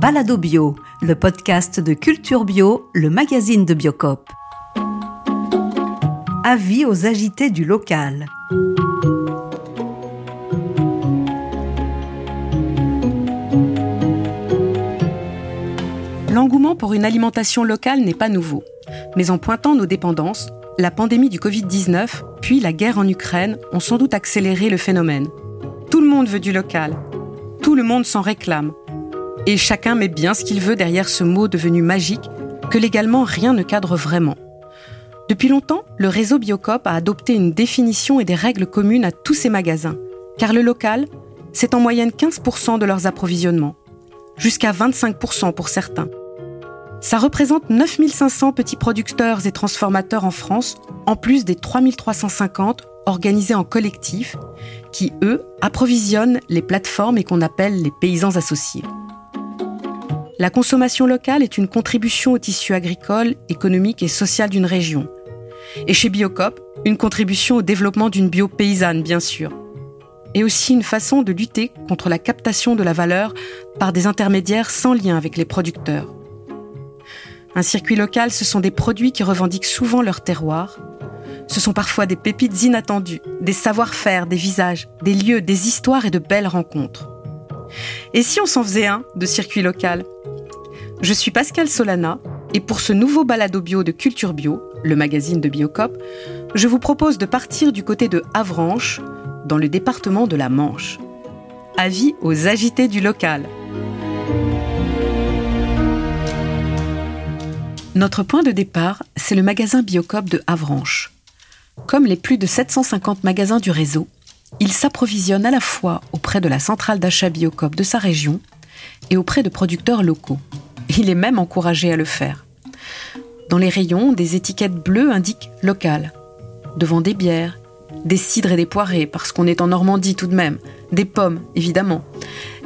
Balado Bio, le podcast de Culture Bio, le magazine de Biocop. Avis aux agités du local. L'engouement pour une alimentation locale n'est pas nouveau. Mais en pointant nos dépendances, la pandémie du Covid-19, puis la guerre en Ukraine ont sans doute accéléré le phénomène. Tout le monde veut du local. Tout le monde s'en réclame. Et chacun met bien ce qu'il veut derrière ce mot devenu magique que légalement rien ne cadre vraiment. Depuis longtemps, le réseau Biocop a adopté une définition et des règles communes à tous ses magasins, car le local, c'est en moyenne 15% de leurs approvisionnements, jusqu'à 25% pour certains. Ça représente 9500 petits producteurs et transformateurs en France, en plus des 3350 organisés en collectif, qui, eux, approvisionnent les plateformes et qu'on appelle les paysans associés. La consommation locale est une contribution au tissu agricole, économique et social d'une région. Et chez Biocop, une contribution au développement d'une bio paysanne, bien sûr. Et aussi une façon de lutter contre la captation de la valeur par des intermédiaires sans lien avec les producteurs. Un circuit local, ce sont des produits qui revendiquent souvent leur terroir. Ce sont parfois des pépites inattendues, des savoir-faire, des visages, des lieux, des histoires et de belles rencontres. Et si on s'en faisait un de circuit local? Je suis Pascal Solana et pour ce nouveau balado bio de Culture Bio, le magazine de Biocop, je vous propose de partir du côté de Avranches, dans le département de la Manche. Avis aux agités du local. Notre point de départ, c'est le magasin Biocop de Avranches. Comme les plus de 750 magasins du réseau, il s'approvisionne à la fois auprès de la centrale d'achat Biocop de sa région et auprès de producteurs locaux. Il est même encouragé à le faire. Dans les rayons, des étiquettes bleues indiquent local. Devant des bières, des cidres et des poirées, parce qu'on est en Normandie tout de même, des pommes, évidemment,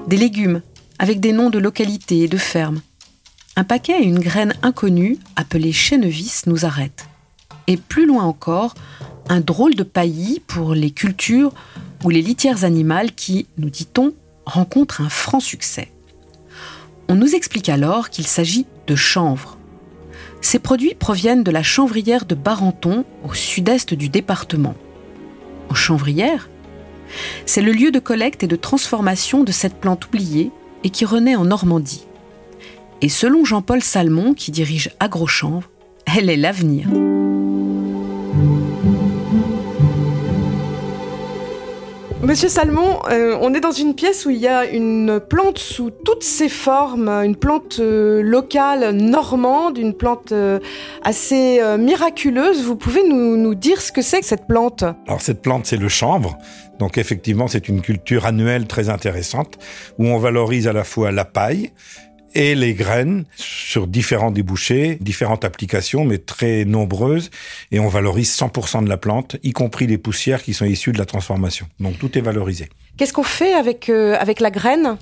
des légumes, avec des noms de localités et de fermes, un paquet et une graine inconnue, appelée chènevis, nous arrête. Et plus loin encore, un drôle de paillis pour les cultures ou les litières animales qui, nous dit-on, rencontrent un franc succès. On nous explique alors qu'il s'agit de chanvre. Ces produits proviennent de la chanvrière de Barenton, au sud-est du département. En chanvrière C'est le lieu de collecte et de transformation de cette plante oubliée et qui renaît en Normandie. Et selon Jean-Paul Salmon, qui dirige AgroChanvre, elle est l'avenir. Monsieur Salmon, euh, on est dans une pièce où il y a une plante sous toutes ses formes, une plante euh, locale normande, une plante euh, assez miraculeuse. Vous pouvez nous, nous dire ce que c'est que cette plante? Alors cette plante, c'est le chanvre. Donc effectivement, c'est une culture annuelle très intéressante où on valorise à la fois la paille et les graines sur différents débouchés, différentes applications, mais très nombreuses. Et on valorise 100% de la plante, y compris les poussières qui sont issues de la transformation. Donc tout est valorisé. Qu'est-ce qu'on fait avec, euh, avec la graine?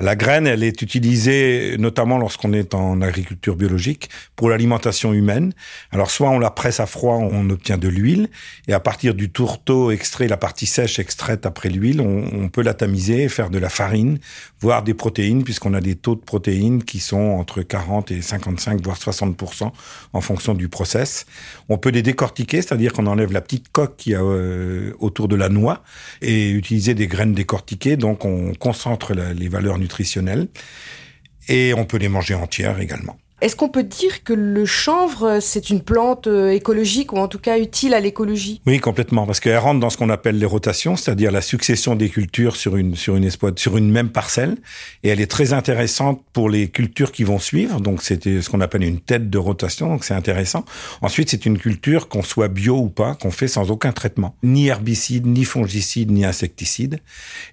La graine, elle est utilisée notamment lorsqu'on est en agriculture biologique pour l'alimentation humaine. Alors soit on la presse à froid, on obtient de l'huile, et à partir du tourteau extrait, la partie sèche extraite après l'huile, on, peut la tamiser, faire de la farine, voire des protéines, puisqu'on a des taux de protéines qui sont entre 40 et 55, voire 60% en fonction du process. On peut les décortiquer, c'est-à-dire qu'on enlève la petite coque qui a euh, autour de la noix et utiliser des graines décortiquées, donc on concentre les valeurs nutritionnelles et on peut les manger entières également. Est-ce qu'on peut dire que le chanvre, c'est une plante euh, écologique ou en tout cas utile à l'écologie? Oui, complètement, parce qu'elle rentre dans ce qu'on appelle les rotations, c'est-à-dire la succession des cultures sur une sur une sur une même parcelle, et elle est très intéressante pour les cultures qui vont suivre. Donc c'était ce qu'on appelle une tête de rotation, donc c'est intéressant. Ensuite, c'est une culture qu'on soit bio ou pas, qu'on fait sans aucun traitement, ni herbicide, ni fongicide, ni insecticide,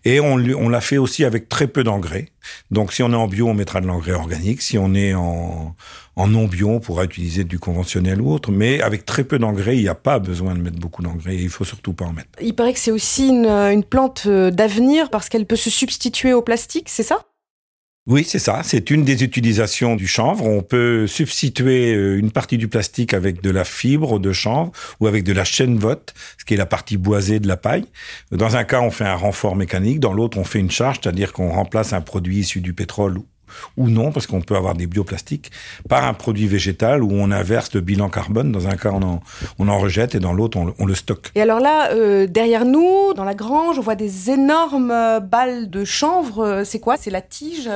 et on l'a fait aussi avec très peu d'engrais. Donc si on est en bio, on mettra de l'engrais organique. Si on est en, non bio, on pourra utiliser du conventionnel ou autre. Mais avec très peu d'engrais, il n'y a pas besoin de mettre beaucoup d'engrais. Il faut surtout pas en mettre. Il paraît que c'est aussi une plante euh, d'avenir parce qu'elle peut se substituer au plastique, c'est ça? Oui, c'est ça. C'est une des utilisations du chanvre. On peut substituer euh, une partie du plastique avec de la fibre de chanvre ou avec de la chaîne vote, ce qui est la partie boisée de la paille. Dans un cas, on fait un renfort mécanique. Dans l'autre, on fait une charge, c'est-à-dire qu'on remplace un produit issu du pétrole ou non, parce qu'on peut avoir des bioplastiques, par un produit végétal où on inverse le bilan carbone. Dans un cas, on en, on en rejette et dans l'autre, on, le stocke. Et alors là, euh, derrière nous, dans la grange, on voit des énormes euh, balles de chanvre. C'est quoi? C'est la tige?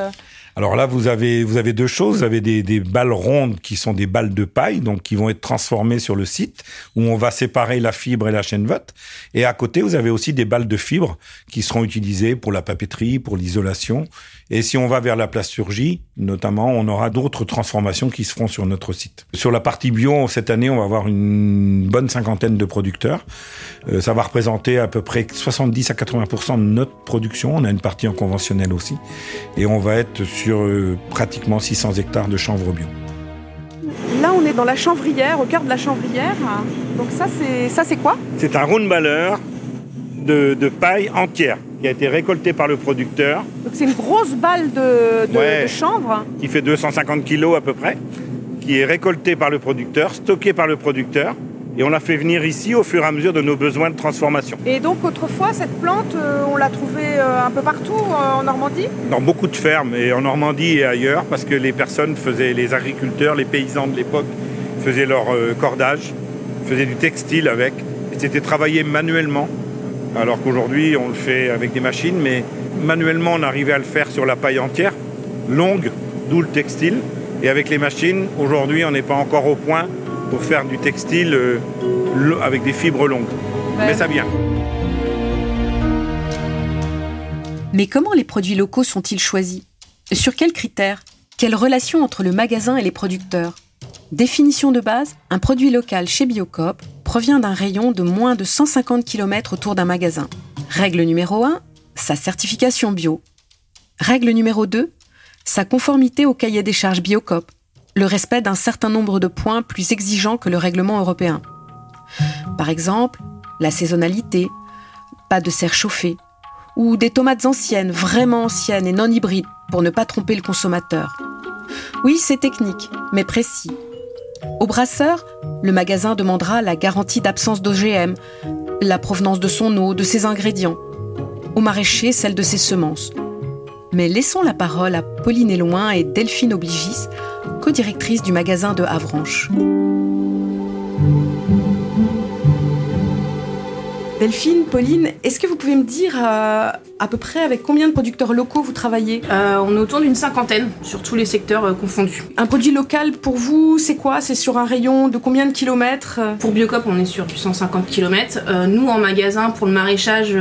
Alors là, vous avez, vous avez deux choses. Vous avez des, des, balles rondes qui sont des balles de paille, donc qui vont être transformées sur le site, où on va séparer la fibre et la chaîne vote. Et à côté, vous avez aussi des balles de fibre qui seront utilisées pour la papeterie, pour l'isolation. Et si on va vers la plasturgie, notamment, on aura d'autres transformations qui se feront sur notre site. Sur la partie bio, cette année, on va avoir une bonne cinquantaine de producteurs. Euh, ça va représenter à peu près 70 à 80% de notre production. On a une partie en conventionnel aussi. Et on va être sur euh, pratiquement 600 hectares de chanvre bio. Là, on est dans la chanvrière, au cœur de la chanvrière. Donc ça, c'est ça, c'est quoi? C'est un roundballer de, de paille entière qui a été récolté par le producteur. Donc c'est une grosse balle de, de, chanvre Qui fait 250 kilos à peu près, qui est récolté par le producteur, stocké par le producteur. Et on l'a fait venir ici au fur et à mesure de nos besoins de transformation. Et donc autrefois, cette plante, euh, on l'a trouvée euh, un peu partout euh, en Normandie? Dans beaucoup de fermes, et en Normandie et ailleurs, parce que les personnes faisaient, les agriculteurs, les paysans de l'époque, faisaient leur cordage, faisaient du textile avec. Et c'était travaillé manuellement alors qu'aujourd'hui on le fait avec des machines, mais manuellement on arrivait à le faire sur la paille entière, longue, d'où le textile. Et avec les machines, aujourd'hui on n'est pas encore au point pour faire du textile euh, avec des fibres longues. Mais ça vient. Mais comment les produits locaux sont-ils choisis? Sur quels critères? Quelle relation entre le magasin et les producteurs? Définition de base, un produit local chez Biocop provient d'un rayon de moins de 150 km autour d'un magasin. Règle numéro 1, sa certification bio. Règle numéro 2, sa conformité au cahier des charges Biocop, le respect d'un certain nombre de points plus exigeants que le règlement européen. Par exemple, la saisonnalité, pas de serre chauffée, ou des tomates anciennes, vraiment anciennes et non hybrides, pour ne pas tromper le consommateur. Oui, c'est technique, mais précis. Au brasseur, le magasin demandera la garantie d'absence d'OGM, la provenance de son eau, de ses ingrédients. Au maraîcher, celle de ses semences. Mais laissons la parole à Pauline Eloin et Delphine Obligis, co-directrices du magasin de Havranche. Delphine, Pauline, est-ce que vous pouvez me dire euh, à peu près avec combien de producteurs locaux vous travaillez? Euh, On est autour d'une cinquantaine sur tous les secteurs euh, confondus. Un produit local pour vous, c'est quoi? C'est sur un rayon de combien de kilomètres? Pour Biocop, on est sur du 150 km. nous, en magasin, pour le maraîchage,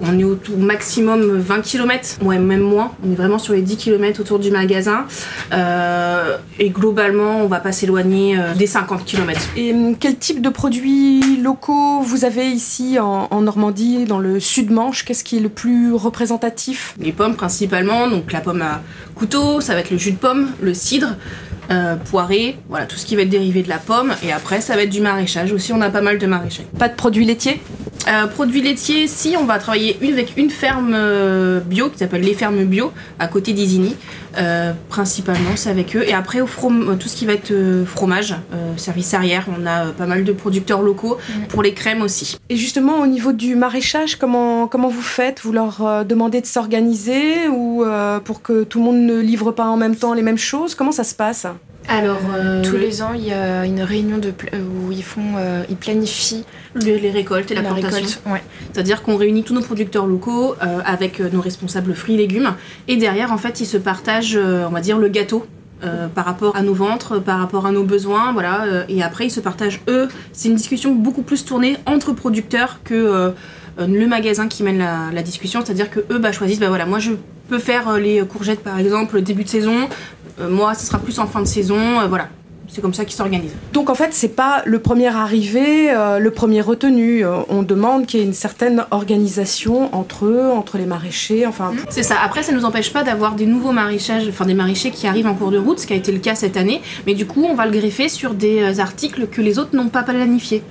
on est au maximum 20 km, ouais, même moins. On est vraiment sur les 10 km autour du magasin. Euh, et globalement, on va pas s'éloigner euh, des 50 km. Et hum, quel type de produits locaux vous avez ici en, en Normandie, dans le sud-Manche Qu'est-ce qui est le plus représentatif? Les pommes principalement, donc la pomme à couteau, ça va être le jus de pomme, le cidre. Euh, poiré, voilà, tout ce qui va être dérivé de la pomme. Et après, ça va être du maraîchage aussi, on a pas mal de maraîchage. Pas de produits laitiers? Euh, Produits laitiers, si, on va travailler une, avec une ferme euh, bio qui s'appelle Les Fermes Bio, à côté d'Isigny. principalement, c'est avec eux. Et après, au tout ce qui va être fromage, service arrière, on a pas mal de producteurs locaux pour les crèmes aussi. Et justement, au niveau du maraîchage, comment, comment vous faites? Vous leur demandez de s'organiser ou pour que tout le monde ne livre pas en même temps les mêmes choses? Comment ça se passe? Alors, euh, tous les ans, il y a une réunion de où ils font, euh, ils planifient les, récoltes et la, plantation. Ouais. C'est-à-dire qu'on réunit tous nos producteurs locaux euh, avec nos responsables fruits et légumes, et derrière, en fait, ils se partagent, on va dire, le gâteau. par rapport à nos ventres, par rapport à nos besoins, voilà. et après, ils se partagent eux. C'est une discussion beaucoup plus tournée entre producteurs que le magasin qui mène la, discussion. C'est-à-dire que eux bah, choisissent, bah voilà, moi je peux faire les courgettes par exemple début de saison. Euh, moi, ce sera plus en fin de saison. Euh, voilà. C'est comme ça qu'ils s'organisent. Donc en fait, c'est pas le premier arrivé, euh, le premier retenu. on demande qu'il y ait une certaine organisation entre eux, entre les maraîchers, enfin. Mmh. C'est ça. Après, ça ne nous empêche pas d'avoir des nouveaux maraîchages, enfin des maraîchers qui arrivent en cours de route, ce qui a été le cas cette année. Mais du coup, on va le greffer sur des articles que les autres n'ont pas planifiés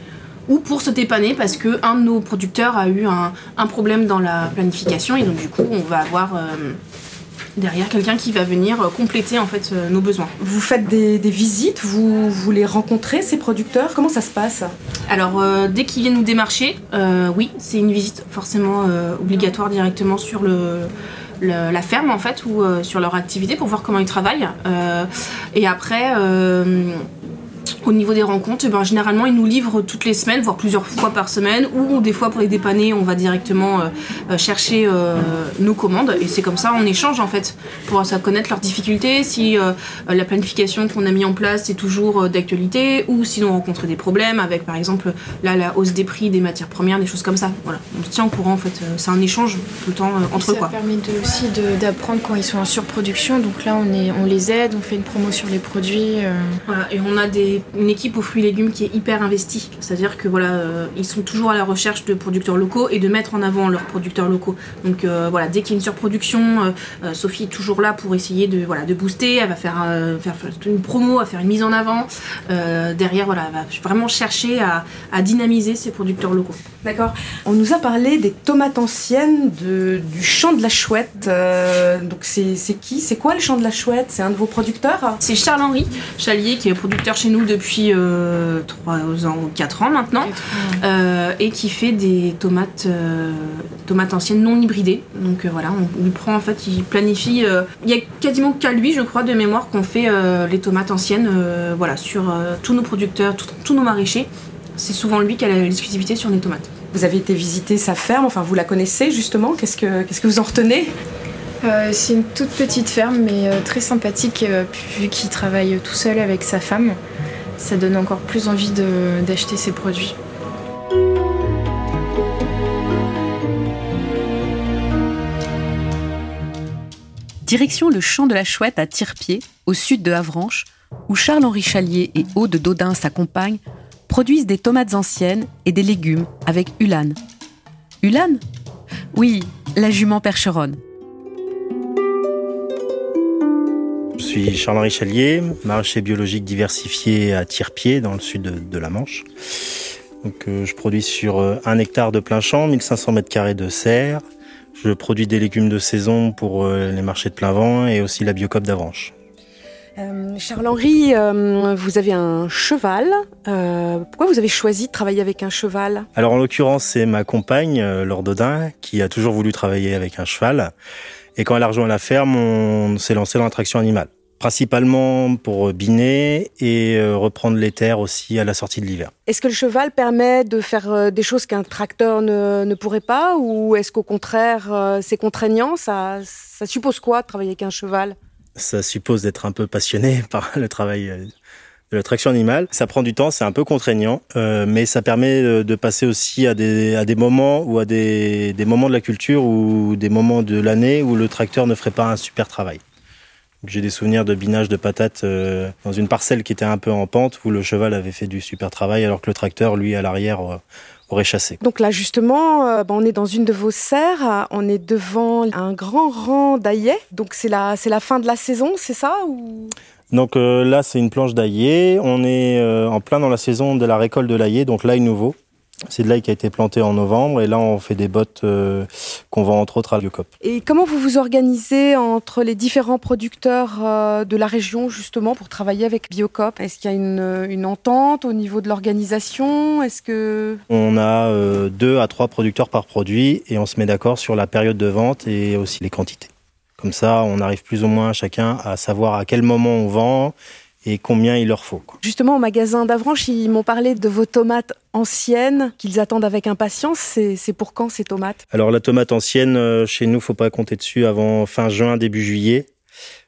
ou pour se dépanner parce que un de nos producteurs a eu un, problème dans la planification et donc du coup on va avoir derrière quelqu'un qui va venir compléter en fait nos besoins. Vous faites des, visites, vous, vous les rencontrez ces producteurs? Comment ça se passe? Alors dès qu'ils viennent nous démarcher, oui, c'est une visite forcément obligatoire directement sur le la ferme en fait ou sur leur activité pour voir comment ils travaillent. et après, au niveau des rencontres, eh ben, généralement, ils nous livrent toutes les semaines, voire plusieurs fois par semaine, ou des fois pour les dépanner, on va directement euh, euh, chercher euh, nos commandes. Et c'est comme ça, on échange en fait, pour connaître leurs difficultés, si la planification qu'on a mis en place est toujours d'actualité, ou si on rencontre des problèmes avec, par exemple, là, la hausse des prix des matières premières, des choses comme ça. Voilà, on se tient au courant en fait. C'est un échange tout le temps entre eux. Ça permet aussi d'apprendre quand ils sont en surproduction. Donc là, on, est, on les aide, on fait une promo sur les produits. Voilà, et on a des une équipe aux fruits et légumes qui est hyper investie. C'est-à-dire que voilà, euh, ils sont toujours à la recherche de producteurs locaux et de mettre en avant leurs producteurs locaux. Donc euh, voilà, dès qu'il y a une surproduction, euh, Sophie est toujours là pour essayer de voilà de booster. Elle va faire, faire, une promo, à faire une mise en avant. derrière, voilà, elle va vraiment chercher à, à dynamiser ses producteurs locaux. D'accord. On nous a parlé des tomates anciennes de, du champ de la chouette. donc c'est qui? C'est quoi le champ de la chouette? C'est un de vos producteurs? C'est Charles-Henri Chalier qui est producteur chez nous depuis depuis 3 euh, ans ou 4 ans maintenant, euh, et qui fait des tomates, euh, tomates anciennes non hybridées. Donc voilà, on lui prend en fait, il planifie. Il y a quasiment qu'à lui, je crois, de mémoire qu'on fait les tomates anciennes voilà, sur tous nos producteurs, tous nos maraîchers. C'est souvent lui qui a l'exclusivité sur les tomates. Vous avez été visiter sa ferme, enfin vous la connaissez justement, qu'est-ce que, qu'est-ce que vous en retenez? C'est une toute petite ferme, mais très sympathique, vu qu'il travaille tout seul avec sa femme ça donne encore plus envie d'acheter ces produits. Direction le champ de la Chouette à Tirpied, au sud de Havranche, où Charles-Henri Chalier et Aude Dodin, sa compagne, produisent des tomates anciennes et des légumes avec Ulan. Ulan? Oui, la jument percheronne. Suis Charles-Henri Chalier, maraîcher biologique diversifié à Tire-Pied dans le sud de, la Manche. Donc, euh, je produis sur euh, un hectare de plein champ, 1500 mètres carrés de serre. Je produis des légumes de saison pour euh, les marchés de plein vent et aussi la biocop d'Avranches. Charles-Henri, vous avez un cheval. pourquoi vous avez choisi de travailler avec un cheval? Alors en l'occurrence, c'est ma compagne, Laure Dodin, qui a toujours voulu travailler avec un cheval. Et quand elle a rejoint la ferme, on s'est lancé dans l'attraction animale principalement pour biner et euh, reprendre les terres aussi à la sortie de l'hiver. Est-ce que le cheval permet de faire euh, des choses qu'un tracteur ne, pourrait pas ou est-ce qu'au contraire euh, c'est contraignant? Ça, ça suppose quoi de travailler avec un cheval? Ça suppose d'être un peu passionné par le travail de la traction animale. Ça prend du temps, c'est un peu contraignant, mais ça permet de passer aussi à des, à des moments ou à des, des moments de la culture ou des moments de l'année où le tracteur ne ferait pas un super travail. J'ai des souvenirs de binage de patates euh, dans une parcelle qui était un peu en pente où le cheval avait fait du super travail alors que le tracteur, lui, à l'arrière, euh, aurait chassé. Donc là, justement, euh, on est dans une de vos serres. On est devant un grand rang d'aillets. Donc c'est la, c'est la fin de la saison, c'est ça ou... Donc là, c'est une planche d'aillé. On est en plein dans la saison de la récolte de l'aillé, donc l'ail nouveau. C'est de l'ail qui a été planté en novembre et là on fait des bottes euh, qu'on vend entre autres à Biocop. Et comment vous vous organisez entre les différents producteurs euh, de la région justement pour travailler avec Biocop? Est-ce qu'il y a une, entente au niveau de l'organisation? Est-ce que on a euh, deux à trois producteurs par produit et on se met d'accord sur la période de vente et aussi les quantités. Comme ça, on arrive plus ou moins chacun à savoir à quel moment on vend et combien il leur faut. Justement, au magasin d'Avranches, ils m'ont parlé de vos tomates anciennes qu'ils attendent avec impatience. C'est pour quand ces tomates? Alors la tomate ancienne, euh, chez nous, faut pas compter dessus avant fin juin, début juillet,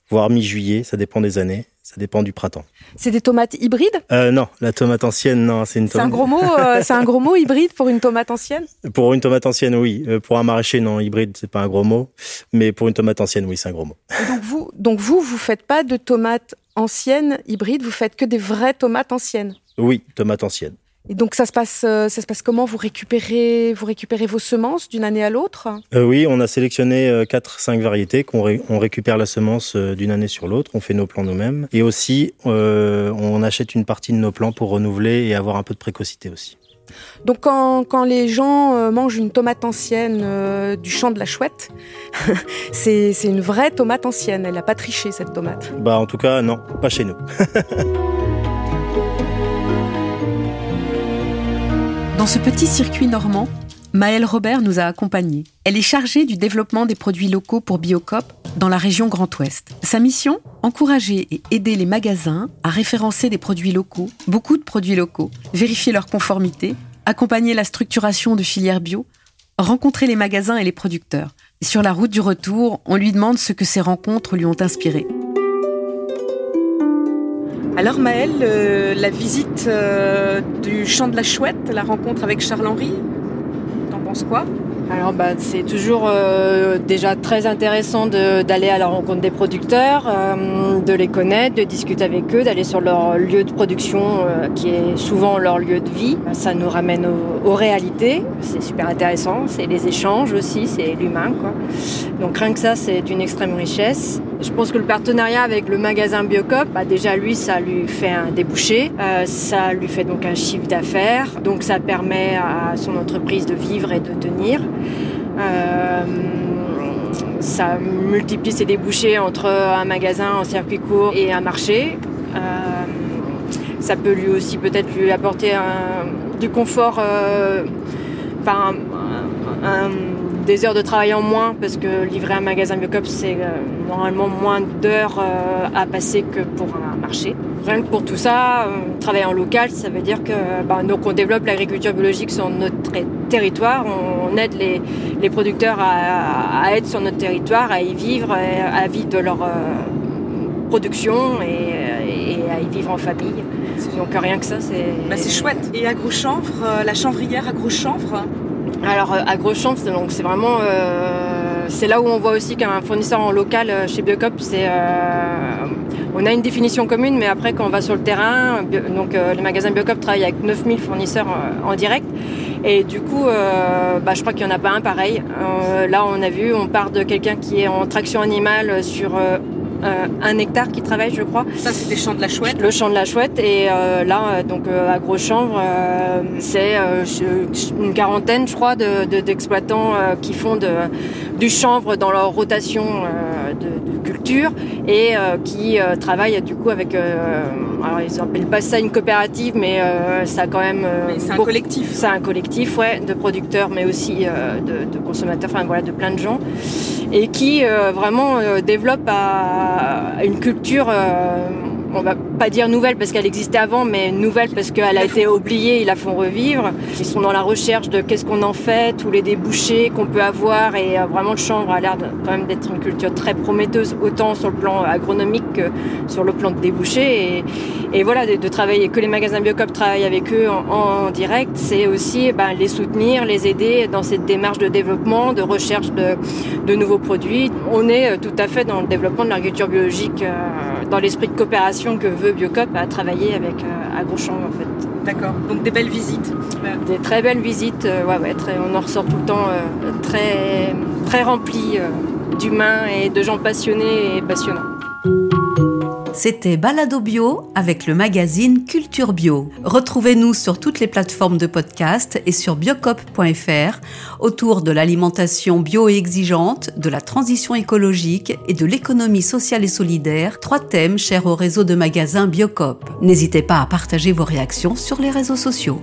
voire mi-juillet, ça dépend des années. Ça dépend du printemps. C'est des tomates hybrides? Euh, Non, la tomate ancienne, non, c'est une. C'est un gros mot. Euh, c'est un gros mot hybride pour une tomate ancienne? Pour une tomate ancienne, oui. pour un maraîcher, non, hybride, c'est pas un gros mot. Mais pour une tomate ancienne, oui, c'est un gros mot. donc vous, donc vous, vous faites pas de tomates anciennes, hybrides, vous faites que des vraies tomates anciennes Oui, tomates anciennes. Et donc ça se passe, euh, ça se passe comment? Vous récupérez, vous récupérez vos semences d'une année à l'autre? Euh, Oui, on a sélectionné euh, quatre, 5 variétés qu'on on récupère la semence d'une année sur l'autre. On fait nos plants nous-mêmes, et aussi on achète une partie de nos plants pour renouveler et avoir un peu de précocité aussi. Donc quand, quand les gens euh, mangent une tomate ancienne euh, du champ de la chouette, c'est c'est une vraie tomate ancienne. Elle n'a pas triché cette tomate. Bah en tout cas non, pas chez nous. Dans ce petit circuit normand, Maëlle Robert nous a accompagnés. Elle est chargée du développement des produits locaux pour Biocop dans la région Grand Ouest. Sa mission Encourager et aider les magasins à référencer des produits locaux, beaucoup de produits locaux, vérifier leur conformité, accompagner la structuration de filières bio, rencontrer les magasins et les producteurs. Sur la route du retour, on lui demande ce que ces rencontres lui ont inspiré. Alors Maëlle, euh, la visite euh, du champ de la chouette, la rencontre avec Charles-Henri, t'en penses quoi Alors bah, c'est toujours euh, déjà très intéressant d'aller à la rencontre des producteurs, euh, de les connaître, de discuter avec eux, d'aller sur leur lieu de production euh, qui est souvent leur lieu de vie. Ça nous ramène au- aux réalités, c'est super intéressant, c'est les échanges aussi, c'est l'humain. quoi. Donc rien que ça, c'est d'une extrême richesse. Je pense que le partenariat avec le magasin Biocop, bah déjà lui, ça lui fait un débouché, euh, ça lui fait donc un chiffre d'affaires, donc ça permet à son entreprise de vivre et de tenir. Euh, ça multiplie ses débouchés entre un magasin en circuit court et un marché. Euh, ça peut lui aussi peut-être lui apporter du confort, euh, des heures de travail en moins parce que livrer un magasin Biocop c'est normalement moins d'heures à passer que pour un marché. Rien que pour tout ça, euh, travailler en local, ça veut dire que bah, donc on développe l'agriculture biologique sur notre ter- territoire, on aide les, les producteurs à, à être sur notre territoire, à y vivre, à vivre de leur euh, production et, et à y vivre en famille. Donc rien que ça, c'est. Bah, C'est chouette. Et Agrochanvre, euh, la chanvrière Agrochanvre Alors AgroChamp, c'est vraiment euh, c'est là où on voit aussi qu'un fournisseur en local euh, chez Biocop, euh, on a une définition commune, mais après quand on va sur le terrain, donc euh, le magasin Biocop travaille avec 9000 fournisseurs en direct. Et du coup, bah, je crois qu'il n'y en a pas un pareil. Là, on a vu, on part de quelqu'un qui est en traction animale sur un hectare qui travaille, je crois. Ça, c'est des champs de la chouette. Le champ de la chouette et euh, là euh, donc euh, à Gros-Chanvre euh, c'est euh, une quarantaine je crois de- de- d'exploitants euh, qui font de, du chanvre dans leur rotation euh, de, de culture et euh, qui euh, travaillent du coup avec euh, alors ils appellent pas ça une coopérative mais euh, ça a quand même euh, Mais c'est un collectif. c'est un collectif ouais de producteurs mais aussi euh, de, de consommateurs enfin voilà de plein de gens et qui euh, vraiment euh, développe à, à une culture, euh, on va pas dire nouvelle parce qu'elle existait avant, mais nouvelle parce qu'elle a été oubliée, ils la font revivre. Ils sont dans la recherche de qu'est-ce qu'on en fait, tous les débouchés qu'on peut avoir, et euh, vraiment le chanvre a l'air quand même d'être une culture très prometteuse, autant sur le plan agronomique que sur le plan de débouchés. Et, voilà, de, travailler, que les magasins Biocop travaillent avec eux en, direct, c'est aussi ben, les soutenir, les aider dans cette démarche de développement, de recherche de, de nouveaux produits. On est euh, tout à fait dans le développement de l'agriculture biologique, euh, dans l'esprit de coopération que veut Biocop à travailler avec euh, Agrochamp en fait. D'accord. Donc des belles visites. Des très belles visites, euh, ouais, ouais, très- on en ressort tout le temps euh, très, très rempli d'humains et de gens passionnés et passionnants. C'était Balado Bio avec le magazine Culture Bio. Retrouvez-nous sur toutes les plateformes de podcast et sur biocop.fr autour de l'alimentation bio et exigeante, de la transition écologique et de l'économie sociale et solidaire, trois thèmes chers au réseau de magasins Biocop. N'hésitez pas à partager vos réactions sur les réseaux sociaux.